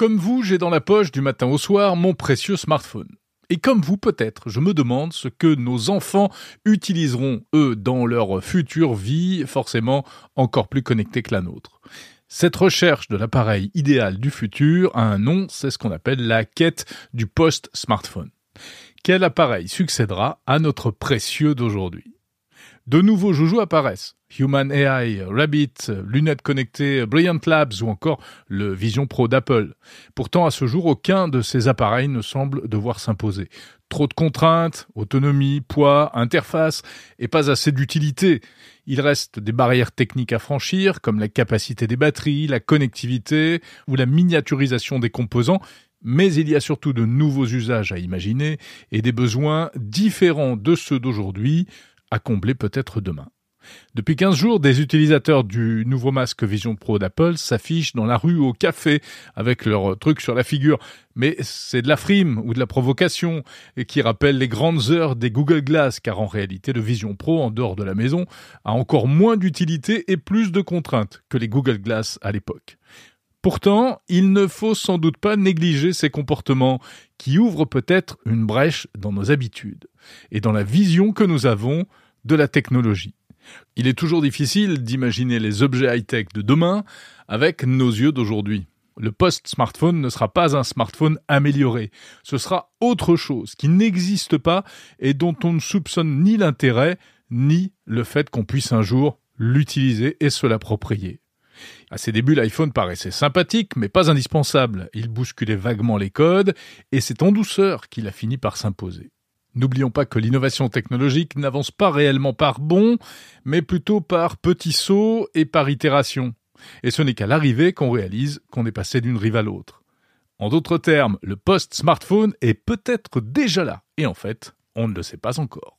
Comme vous, j'ai dans la poche du matin au soir mon précieux smartphone. Et comme vous peut-être, je me demande ce que nos enfants utiliseront, eux, dans leur future vie, forcément encore plus connectée que la nôtre. Cette recherche de l'appareil idéal du futur a un nom, c'est ce qu'on appelle la quête du post-smartphone. Quel appareil succédera à notre précieux d'aujourd'hui? De nouveaux joujoux apparaissent. Human AI, Rabbit, lunettes connectées, Brilliant Labs ou encore le Vision Pro d'Apple. Pourtant, à ce jour, aucun de ces appareils ne semble devoir s'imposer. Trop de contraintes, autonomie, poids, interface et pas assez d'utilité. Il reste des barrières techniques à franchir, comme la capacité des batteries, la connectivité ou la miniaturisation des composants, mais il y a surtout de nouveaux usages à imaginer et des besoins différents de ceux d'aujourd'hui à combler peut-être demain. Depuis 15 jours, des utilisateurs du nouveau masque Vision Pro d'Apple s'affichent dans la rue au café avec leur truc sur la figure. Mais c'est de la frime ou de la provocation et qui rappelle les grandes heures des Google Glass car en réalité le Vision Pro en dehors de la maison a encore moins d'utilité et plus de contraintes que les Google Glass à l'époque. Pourtant, il ne faut sans doute pas négliger ces comportements qui ouvrent peut-être une brèche dans nos habitudes et dans la vision que nous avons de la technologie. Il est toujours difficile d'imaginer les objets high-tech de demain avec nos yeux d'aujourd'hui. Le post-smartphone ne sera pas un smartphone amélioré, ce sera autre chose qui n'existe pas et dont on ne soupçonne ni l'intérêt ni le fait qu'on puisse un jour l'utiliser et se l'approprier. À ses débuts, l'iPhone paraissait sympathique, mais pas indispensable. Il bousculait vaguement les codes, et c'est en douceur qu'il a fini par s'imposer. N'oublions pas que l'innovation technologique n'avance pas réellement par bond, mais plutôt par petits sauts et par itération. Et ce n'est qu'à l'arrivée qu'on réalise qu'on est passé d'une rive à l'autre. En d'autres termes, le post-smartphone est peut-être déjà là, et en fait, on ne le sait pas encore.